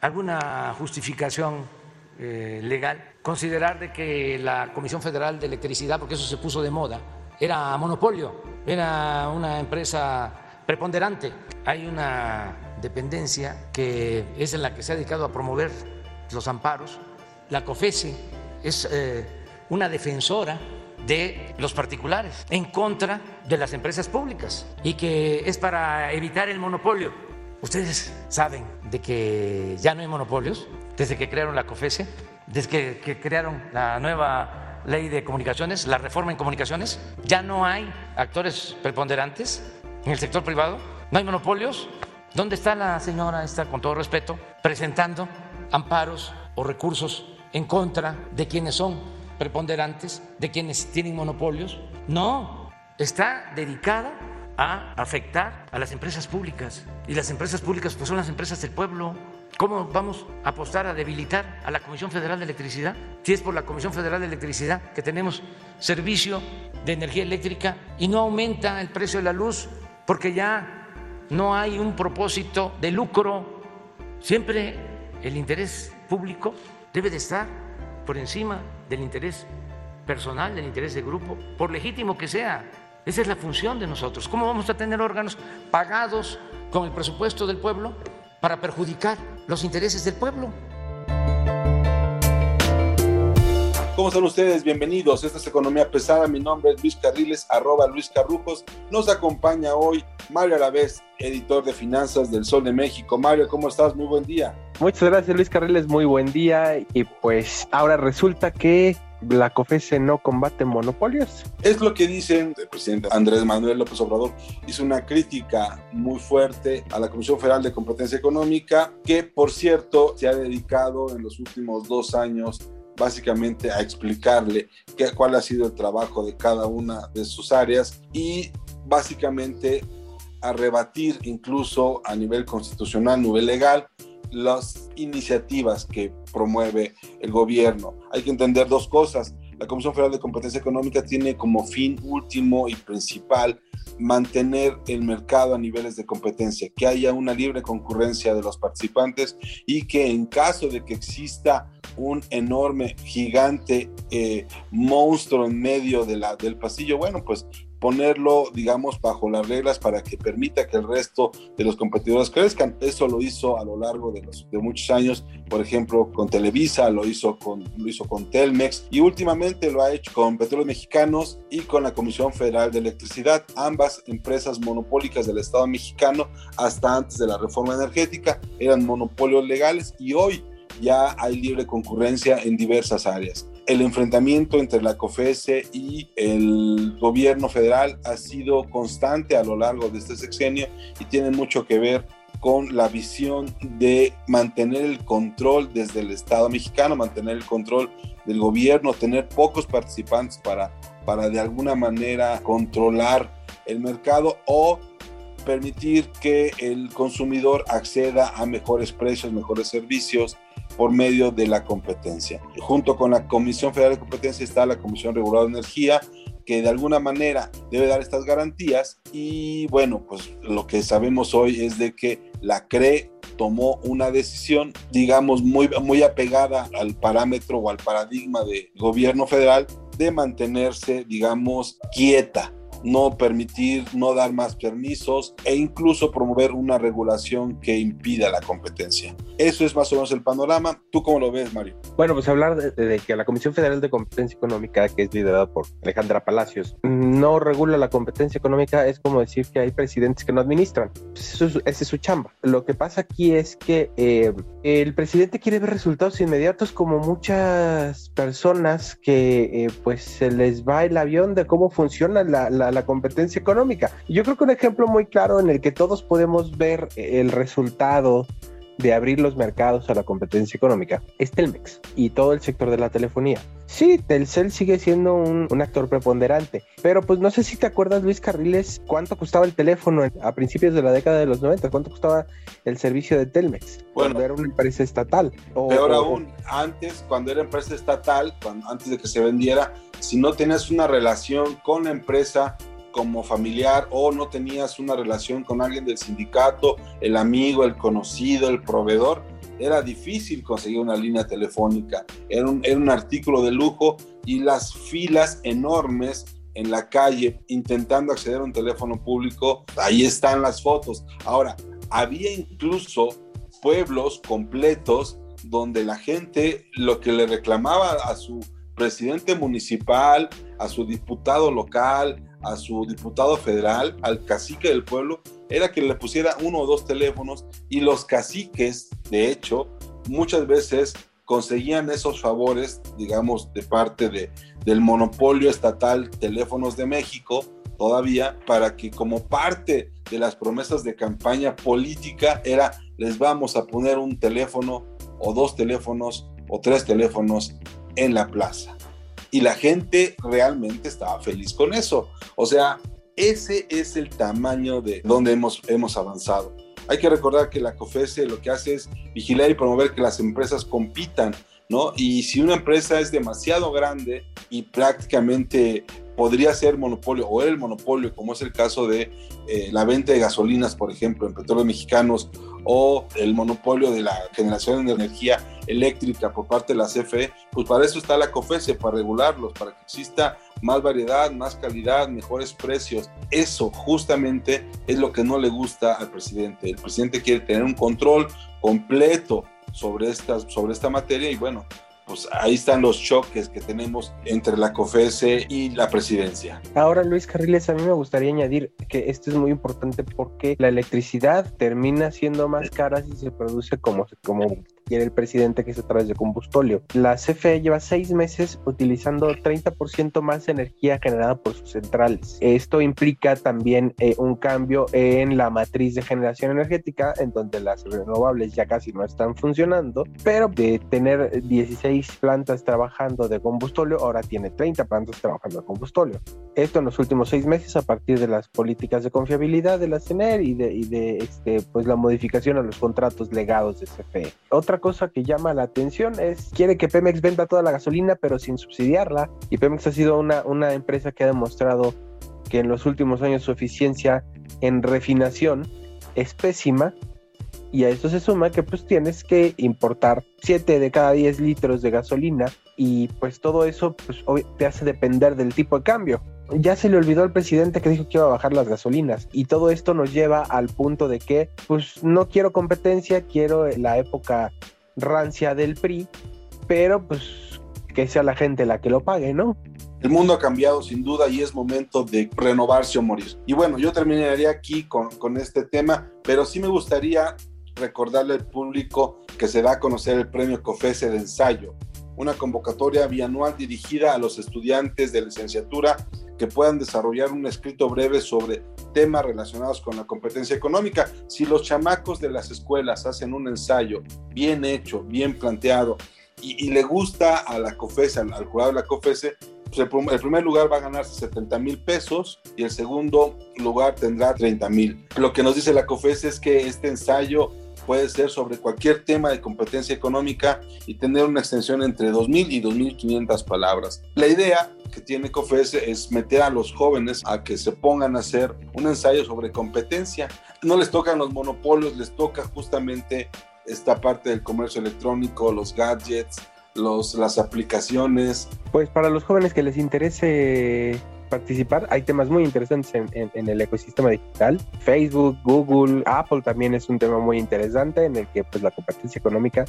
¿Alguna justificación eh, legal? Considerar de que la Comisión Federal de Electricidad, porque eso se puso de moda, era monopolio, era una empresa preponderante. Hay una dependencia que es en la que se ha dedicado a promover los amparos. La COFESE es eh, una defensora de los particulares en contra de las empresas públicas y que es para evitar el monopolio. Ustedes saben de que ya no hay monopolios desde que crearon la COFESE, desde que, que crearon la nueva ley de comunicaciones, la reforma en comunicaciones, ya no hay actores preponderantes en el sector privado, no hay monopolios. ¿Dónde está la señora esta, con todo respeto, presentando amparos o recursos en contra de quienes son preponderantes, de quienes tienen monopolios? No, está dedicada a afectar a las empresas públicas. Y las empresas públicas pues, son las empresas del pueblo. ¿Cómo vamos a apostar a debilitar a la Comisión Federal de Electricidad? Si es por la Comisión Federal de Electricidad que tenemos servicio de energía eléctrica y no aumenta el precio de la luz porque ya no hay un propósito de lucro. Siempre el interés público debe de estar por encima del interés personal, del interés de grupo, por legítimo que sea. Esa es la función de nosotros. ¿Cómo vamos a tener órganos pagados con el presupuesto del pueblo para perjudicar los intereses del pueblo? ¿Cómo están ustedes? Bienvenidos. Esta es Economía Pesada. Mi nombre es Luis Carriles, arroba Luis Carrujos. Nos acompaña hoy Mario Alavés, editor de finanzas del Sol de México. Mario, ¿cómo estás? Muy buen día. Muchas gracias Luis Carriles, muy buen día. Y pues ahora resulta que la COFESE no combate monopolios. Es lo que dicen el presidente Andrés Manuel López Obrador. Hizo una crítica muy fuerte a la Comisión Federal de Competencia Económica, que por cierto se ha dedicado en los últimos dos años básicamente a explicarle cuál ha sido el trabajo de cada una de sus áreas y básicamente a rebatir incluso a nivel constitucional, a nivel legal, las iniciativas que promueve el gobierno. Hay que entender dos cosas. La Comisión Federal de Competencia Económica tiene como fin último y principal mantener el mercado a niveles de competencia, que haya una libre concurrencia de los participantes y que en caso de que exista un enorme, gigante eh, monstruo en medio de la, del pasillo, bueno, pues ponerlo, digamos, bajo las reglas para que permita que el resto de los competidores crezcan. Eso lo hizo a lo largo de, los, muchos años, por ejemplo, con Televisa, lo hizo con, lo hizo con Telmex y últimamente lo ha hecho con Petróleos Mexicanos y con la Comisión Federal de Electricidad, ambas empresas monopólicas del Estado mexicano hasta antes de la reforma energética, eran monopolios legales y hoy ya hay libre concurrencia en diversas áreas. El enfrentamiento entre la COFESE y el gobierno federal ha sido constante a lo largo de este sexenio y tiene mucho que ver con la visión de mantener el control desde el Estado mexicano, mantener el control del gobierno, tener pocos participantes para, para de alguna manera controlar el mercado o permitir que el consumidor acceda a mejores precios, mejores servicios, por medio de la competencia. Junto con la Comisión Federal de Competencia está la Comisión Reguladora de Energía, que de alguna manera debe dar estas garantías y bueno, pues lo que sabemos hoy es de que la CRE tomó una decisión, digamos, muy, muy apegada al parámetro o al paradigma de gobierno federal de mantenerse, digamos, quieta, no permitir, no dar más permisos e incluso promover una regulación que impida la competencia. Eso es más o menos el panorama. ¿Tú cómo lo ves, Mario? Bueno, pues hablar de, que la Comisión Federal de Competencia Económica, que es liderada por Alejandra Palacios, no regula la competencia económica es como decir que hay presidentes que no administran. Pues eso esa es su chamba. Lo que pasa aquí es que eh, el presidente quiere ver resultados inmediatos como muchas personas que eh, pues se les va el avión de cómo funciona la, la, la competencia económica. Yo creo que un ejemplo muy claro en el que todos podemos ver el resultado de abrir los mercados a la competencia económica es Telmex y todo el sector de la telefonía. Sí, Telcel sigue siendo un, actor preponderante, pero pues no sé si te acuerdas, Luis Carriles, cuánto costaba el teléfono a principios de la década de los 90, cuánto costaba el servicio de Telmex bueno, cuando era una empresa estatal. peor aún, antes, cuando era empresa estatal, antes de que se vendiera, si no tenías una relación con la empresa, como familiar o no tenías una relación con alguien del sindicato, el amigo, el conocido, el proveedor, era difícil conseguir una línea telefónica. Era un, era un artículo de lujo y las filas enormes en la calle intentando acceder a un teléfono público, ahí están las fotos. Ahora, había incluso pueblos completos donde la gente lo que le reclamaba a su presidente municipal, a su diputado local, a su diputado federal, al cacique del pueblo, era que le pusiera uno o dos teléfonos y los caciques, de hecho, muchas veces conseguían esos favores, digamos, de parte de, del monopolio estatal Teléfonos de México, todavía, para que como parte de las promesas de campaña política era, les vamos a poner un teléfono o dos teléfonos o tres teléfonos en la plaza y la gente realmente estaba feliz con eso. O sea, ese es el tamaño de donde hemos, hemos avanzado. Hay que recordar que la COFESE lo que hace es vigilar y promover que las empresas compitan, ¿no? Y si una empresa es demasiado grande y prácticamente podría ser monopolio o era el monopolio, como es el caso de eh, la venta de gasolinas, por ejemplo, en petróleos mexicanos, o el monopolio de la generación de energía eléctrica por parte de la CFE, pues para eso está la COFESE, para regularlos, para que exista más variedad, más calidad, mejores precios. Eso justamente es lo que no le gusta al presidente. El presidente quiere tener un control completo sobre sobre esta materia y bueno, pues ahí están los choques que tenemos entre la COFESE y la presidencia. Ahora, Luis Carriles, a mí me gustaría añadir que esto es muy importante porque la electricidad termina siendo más cara si se produce como, como quiere el presidente que se a través de combustóleo. La CFE lleva seis meses utilizando 30% más energía generada por sus centrales. Esto implica también eh, un cambio en la matriz de generación energética, en donde las renovables ya casi no están funcionando, pero de tener 16 plantas trabajando de combustóleo, ahora tiene 30 plantas trabajando de combustóleo. Esto en los últimos seis meses a partir de las políticas de confiabilidad de la CENER y de, y de este, pues, la modificación a los contratos legados de CFE. Otra cosa que llama la atención es, quiere que Pemex venda toda la gasolina pero sin subsidiarla. Y Pemex ha sido una, una empresa que ha demostrado que en los últimos años su eficiencia en refinación es pésima. Y a eso se suma que pues tienes que importar 7 de cada 10 litros de gasolina y pues todo eso pues, te hace depender del tipo de cambio ya se le olvidó al presidente que dijo que iba a bajar las gasolinas y todo esto nos lleva al punto de que pues no quiero competencia, quiero la época rancia del PRI, pero pues que sea la gente la que lo pague, ¿no? El mundo ha cambiado sin duda y es momento de renovarse o morir. Y bueno, yo terminaría aquí con, con este tema, pero sí me gustaría recordarle al público que se da a conocer el premio COFESE de ensayo, una convocatoria bianual dirigida a los estudiantes de licenciatura que puedan desarrollar un escrito breve sobre temas relacionados con la competencia económica. Si los chamacos de las escuelas hacen un ensayo bien hecho, bien planteado, y, le gusta a la COFESE, al, jurado de la COFESE, pues el, primer lugar va a ganarse 70 mil pesos y el segundo lugar tendrá 30 mil. Lo que nos dice la COFESE es que este ensayo puede ser sobre cualquier tema de competencia económica y tener una extensión entre 2.000 y 2.500 palabras. La idea que tiene COFESE es meter a los jóvenes a que se pongan a hacer un ensayo sobre competencia. No les tocan los monopolios, les toca justamente esta parte del comercio electrónico, los gadgets, los, las aplicaciones. Pues para los jóvenes que les interese participar. Hay temas muy interesantes en, el ecosistema digital. Facebook, Google, Apple también es un tema muy interesante en el que pues la competencia económica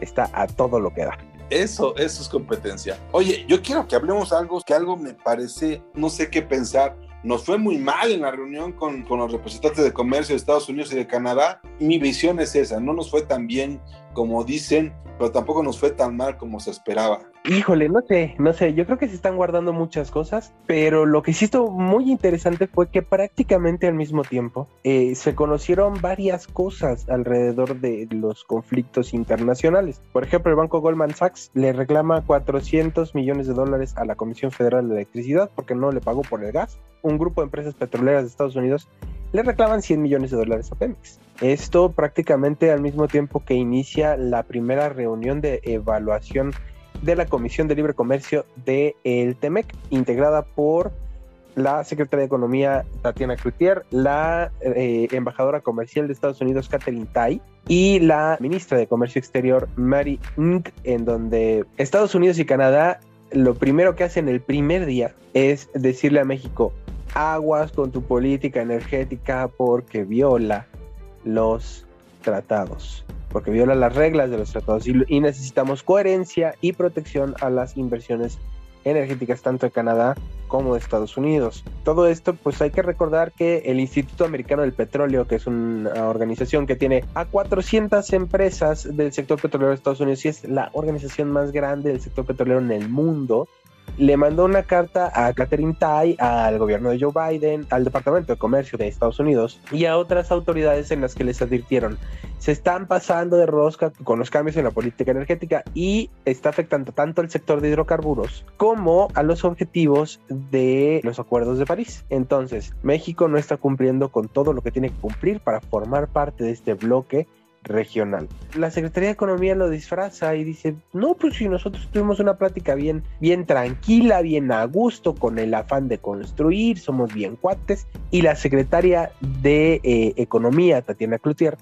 está a todo lo que da. Eso, eso es competencia. Oye, yo quiero que hablemos algo que algo me parece, no sé qué pensar nos fue muy mal en la reunión con, con, los representantes de comercio de Estados Unidos y de Canadá. Mi visión es esa, no nos fue tan bien como dicen, pero tampoco nos fue tan mal como se esperaba. Híjole, no sé, no sé, yo creo que se están guardando muchas cosas, pero lo que sí estuvo muy interesante fue que prácticamente al mismo tiempo eh, se conocieron varias cosas alrededor de los conflictos internacionales. Por ejemplo, el banco Goldman Sachs le reclama 400 millones de dólares a la Comisión Federal de Electricidad porque no le pagó por el gas. Un grupo de empresas petroleras de Estados Unidos le reclaman 100 millones de dólares a Pemex. Esto prácticamente al mismo tiempo que inicia la primera reunión de evaluación de la Comisión de Libre Comercio del el TEMEC, integrada por la secretaria de Economía Tatiana Cloutier, la eh, embajadora comercial de Estados Unidos Catherine Tai y la ministra de Comercio Exterior Mary Ng, en donde Estados Unidos y Canadá lo primero que hacen el primer día es decirle a México, aguas con tu política energética porque viola los tratados, porque viola las reglas de los tratados y, necesitamos coherencia y protección a las inversiones energéticas tanto de Canadá como de Estados Unidos. Todo esto, pues hay que recordar que el Instituto Americano del Petróleo, que es una organización que tiene a 400 empresas del sector petrolero de Estados Unidos y es la organización más grande del sector petrolero en el mundo, le mandó una carta a Catherine Tai, al gobierno de Joe Biden, al Departamento de Comercio de Estados Unidos y a otras autoridades en las que les advirtieron, se están pasando de rosca con los cambios en la política energética y está afectando tanto al sector de hidrocarburos como a los objetivos de los acuerdos de París. Entonces, México no está cumpliendo con todo lo que tiene que cumplir para formar parte de este bloque regional. La Secretaría de Economía lo disfraza y dice, no, pues si nosotros tuvimos una plática bien, bien tranquila, bien a gusto, con el afán de construir, somos bien cuates, y la Secretaria de eh, Economía, Tatiana Cloutier,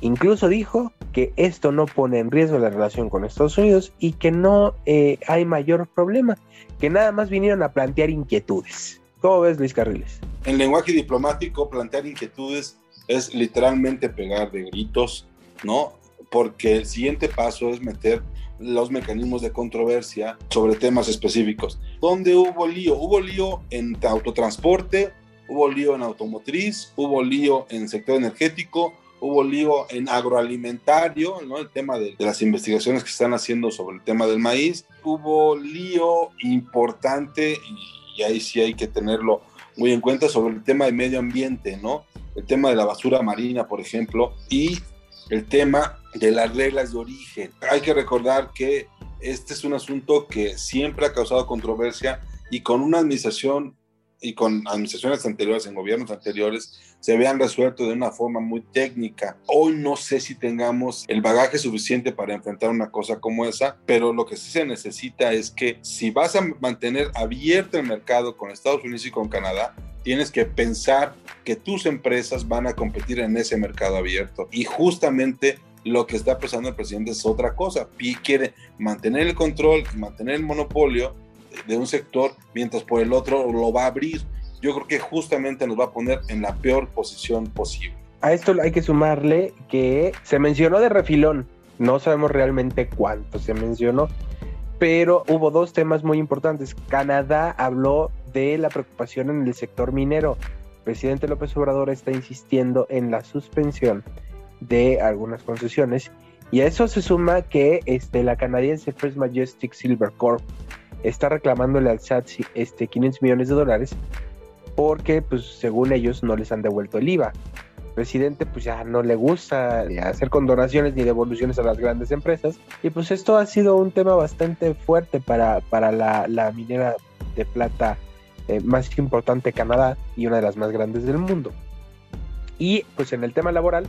incluso dijo que esto no pone en riesgo la relación con Estados Unidos y que no eh, hay mayor problema, que nada más vinieron a plantear inquietudes. ¿Cómo ves, Luis Carriles? En lenguaje diplomático, plantear inquietudes es literalmente pegar de gritos ¿no? Porque el siguiente paso es meter los mecanismos de controversia sobre temas específicos. ¿Dónde hubo lío? Hubo lío en autotransporte, hubo lío en automotriz, hubo lío en sector energético, hubo lío en agroalimentario, ¿no? El tema de, las investigaciones que están haciendo sobre el tema del maíz. Hubo lío importante, y, y ahí sí hay que tenerlo muy en cuenta, sobre el tema del medio ambiente, ¿no? El tema de la basura marina, por ejemplo, y el tema de las reglas de origen. Hay que recordar que este es un asunto que siempre ha causado controversia y con una administración y con administraciones anteriores, en gobiernos anteriores, se vean resuelto de una forma muy técnica. Hoy no sé si tengamos el bagaje suficiente para enfrentar una cosa como esa, pero lo que sí se necesita es que si vas a mantener abierto el mercado con Estados Unidos y con Canadá, tienes que pensar que tus empresas van a competir en ese mercado abierto. Y justamente lo que está pensando el presidente es otra cosa. Y quiere mantener el control, mantener el monopolio de un sector, mientras por el otro lo va a abrir. Yo creo que justamente nos va a poner en la peor posición posible. A esto hay que sumarle que se mencionó de refilón, no sabemos realmente cuánto se mencionó, pero hubo dos temas muy importantes. Canadá habló de la preocupación en el sector minero. El presidente López Obrador está insistiendo en la suspensión de algunas concesiones y a eso se suma que este, la canadiense First Majestic Silver Corp está reclamándole al SAT este, 500 millones de dólares porque pues según ellos no les han devuelto el IVA. Presidente pues ya no le gusta hacer condonaciones ni devoluciones a las grandes empresas y pues esto ha sido un tema bastante fuerte para, para la, la minera de plata eh, más importante Canadá y una de las más grandes del mundo. Y pues en el tema laboral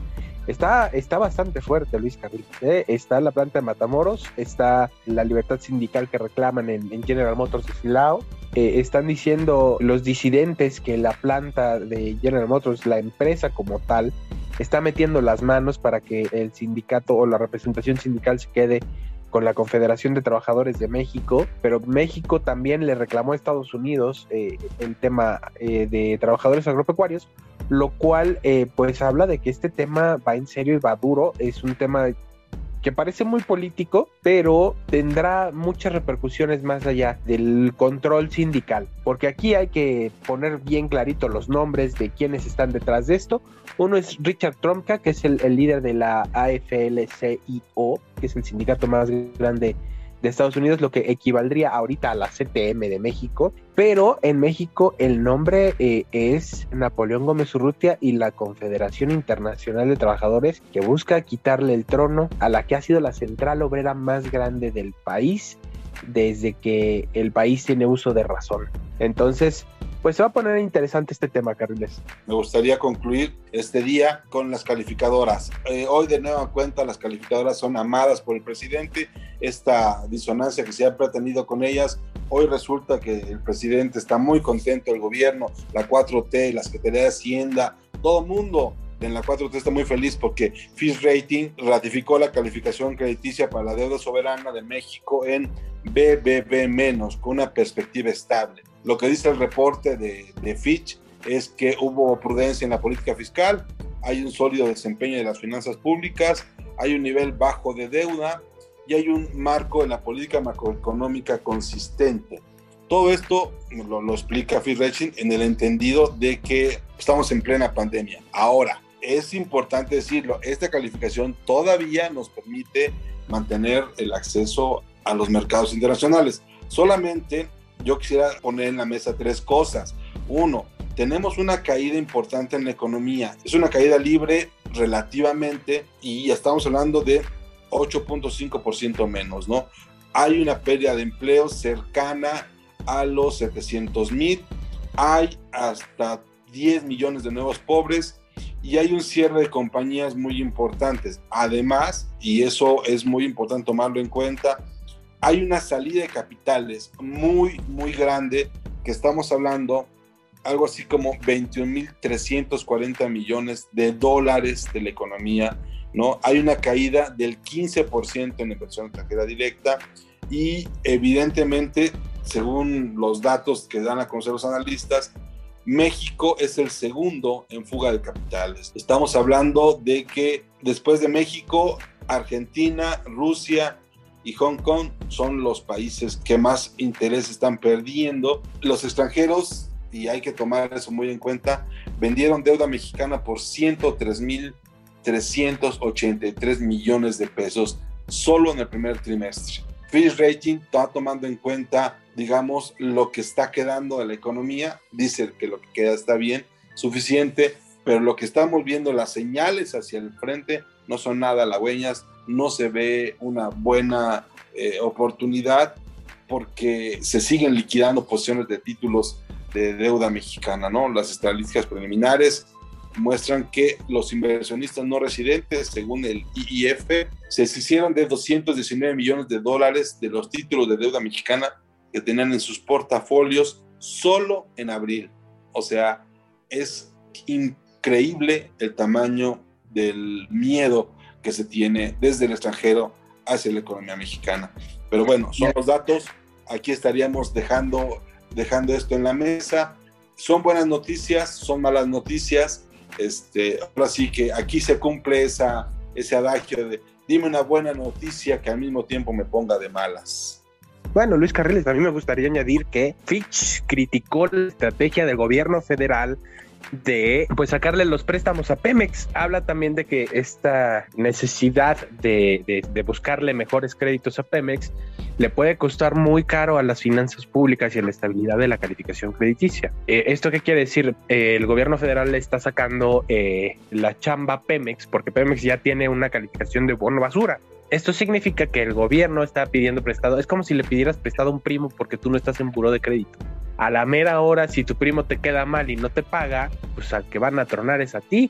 está, está bastante fuerte Luis Carril. ¿eh? Está la planta de Matamoros, está la libertad sindical que reclaman en, General Motors de Silao. Eh, están diciendo los disidentes que la planta de General Motors, la empresa como tal, está metiendo las manos para que el sindicato o la representación sindical se quede con la Confederación de Trabajadores de México, pero México también le reclamó a Estados Unidos eh, el tema eh, de trabajadores agropecuarios, lo cual eh, pues habla de que este tema va en serio y va duro, es un tema que parece muy político, pero tendrá muchas repercusiones más allá del control sindical, porque aquí hay que poner bien clarito los nombres de quienes están detrás de esto. Uno es Richard Tromka, que es el, el líder de la AFL-CIO, que es el sindicato más grande de Estados Unidos, lo que equivaldría ahorita a la CTM de México, pero en México el nombre eh, es Napoleón Gómez Urrutia y la Confederación Internacional de Trabajadores, que busca quitarle el trono a la que ha sido la central obrera más grande del país desde que el país tiene uso de razón. Entonces, pues se va a poner interesante este tema, Carriles. Me gustaría concluir este día con las calificadoras. Eh, hoy de nueva cuenta las calificadoras son amadas por el presidente. Esta disonancia que se ha pretendido con ellas, hoy resulta que el presidente está muy contento, el gobierno, la 4T, la Secretaría de Hacienda, todo el mundo en la 4T está muy feliz porque Fitch Rating ratificó la calificación crediticia para la deuda soberana de México en BBB- con una perspectiva estable. Lo que dice el reporte de, de Fitch es que hubo prudencia en la política fiscal, hay un sólido desempeño de las finanzas públicas, hay un nivel bajo de deuda y hay un marco en la política macroeconómica consistente. Todo esto lo, lo explica Rating en el entendido de que estamos en plena pandemia. Ahora, es importante decirlo, esta calificación todavía nos permite mantener el acceso a los mercados internacionales. Solamente yo quisiera poner en la mesa tres cosas. Uno, tenemos una caída importante en la economía. Es una caída libre relativamente y estamos hablando de 8.5% menos, ¿no? Hay una pérdida de empleo cercana a los 700 mil. Hay hasta 10 millones de nuevos pobres y hay un cierre de compañías muy importantes. Además, y eso es muy importante tomarlo en cuenta, hay una salida de capitales muy, muy grande que estamos hablando algo así como 21.340 millones de dólares de la economía, ¿no? Hay una caída del 15% en la inversión extranjera directa y evidentemente, según los datos que dan a conocer los analistas, México es el segundo en fuga de capitales. Estamos hablando de que después de México, Argentina, Rusia y Hong Kong son los países que más interés están perdiendo. Los extranjeros, y hay que tomar eso muy en cuenta, vendieron deuda mexicana por 103.383 millones de pesos solo en el primer trimestre. Fitch Rating está tomando en cuenta, digamos, lo que está quedando de la economía. Dice que lo que queda está bien, suficiente, pero lo que estamos viendo, las señales hacia el frente, no son nada halagüeñas, no se ve una buena eh, oportunidad porque se siguen liquidando posiciones de títulos de deuda mexicana, ¿no? Las estadísticas preliminares muestran que los inversionistas no residentes, según el IIF, se deshicieron de 219 millones de dólares de los títulos de deuda mexicana que tenían en sus portafolios solo en abril. O sea, es increíble el tamaño del miedo que se tiene desde el extranjero hacia la economía mexicana. Pero bueno, son los datos. Aquí estaríamos dejando, dejando esto en la mesa. Son buenas noticias, son malas noticias. Este, ahora sí que aquí se cumple esa, ese adagio de dime una buena noticia que al mismo tiempo me ponga de malas. Bueno, Luis Carriles, a mí me gustaría añadir que Fitch criticó la estrategia del gobierno federal de pues sacarle los préstamos a Pemex. Habla también de que esta necesidad de, de, buscarle mejores créditos a Pemex le puede costar muy caro a las finanzas públicas y a la estabilidad de la calificación crediticia. Eh, ¿Esto qué quiere decir? Eh, el gobierno federal le está sacando eh, la chamba Pemex porque Pemex ya tiene una calificación de bono basura. Esto significa que el gobierno está pidiendo prestado. Es como si le pidieras prestado a un primo porque tú no estás en buró de crédito. A la mera hora, si tu primo te queda mal y no te paga, pues al que van a tronar es a ti.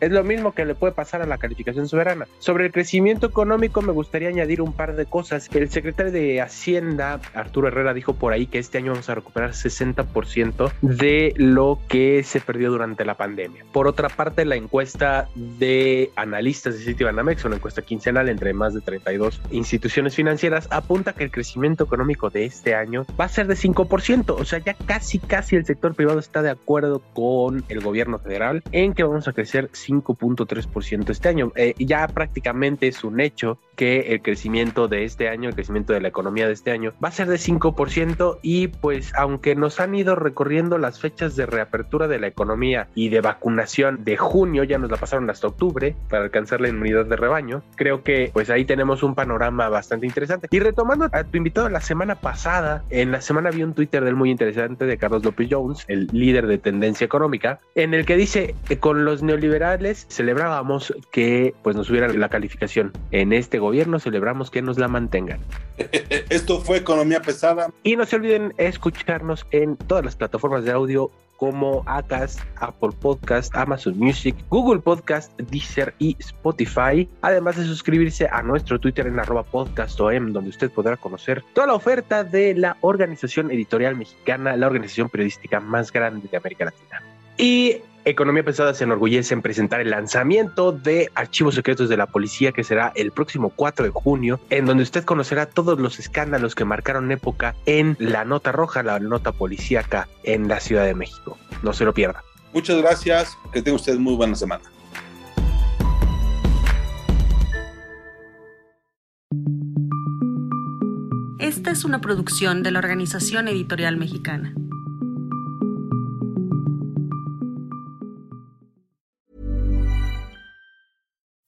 Es lo mismo que le puede pasar a la calificación soberana. Sobre el crecimiento económico me gustaría añadir un par de cosas. El secretario de Hacienda, Arturo Herrera, dijo por ahí que este año vamos a recuperar 60% de lo que se perdió durante la pandemia. Por otra parte, la encuesta de analistas de Citibanamex, una encuesta quincenal entre más de 32 instituciones financieras, apunta que el crecimiento económico de este año va a ser de 5%. O sea, ya casi, casi el sector privado está de acuerdo con el gobierno federal en que vamos a crecer 5.3% este año. Eh, ya prácticamente es un hecho que el crecimiento de este año, el crecimiento de la economía de este año, va a ser de 5% y pues aunque nos han ido recorriendo las fechas de reapertura de la economía y de vacunación de junio, ya nos la pasaron hasta octubre para alcanzar la inmunidad de rebaño, creo que pues ahí tenemos un panorama bastante interesante. Y retomando a tu invitado la semana pasada, en la semana vi un Twitter del muy interesante de Carlos López Jones, el líder de tendencia económica, en el que dice con los neoliberales celebrábamos que pues nos hubiera la calificación. En este gobierno celebramos que nos la mantengan. Esto fue Economía Pesada. Y no se olviden escucharnos en todas las plataformas de audio como Acast, Apple Podcast, Amazon Music, Google Podcast, Deezer y Spotify. Además de suscribirse a nuestro Twitter en arroba podcastom, donde usted podrá conocer toda la oferta de la Organización Editorial Mexicana, la organización periodística más grande de América Latina. Y Economía Pesada se enorgullece en presentar el lanzamiento de Archivos Secretos de la Policía, que será el próximo 4 de junio, en donde usted conocerá todos los escándalos que marcaron época en la nota roja, la nota policíaca en la Ciudad de México. No se lo pierda. Muchas gracias, que tenga usted muy buena semana. Esta es una producción de la Organización Editorial Mexicana.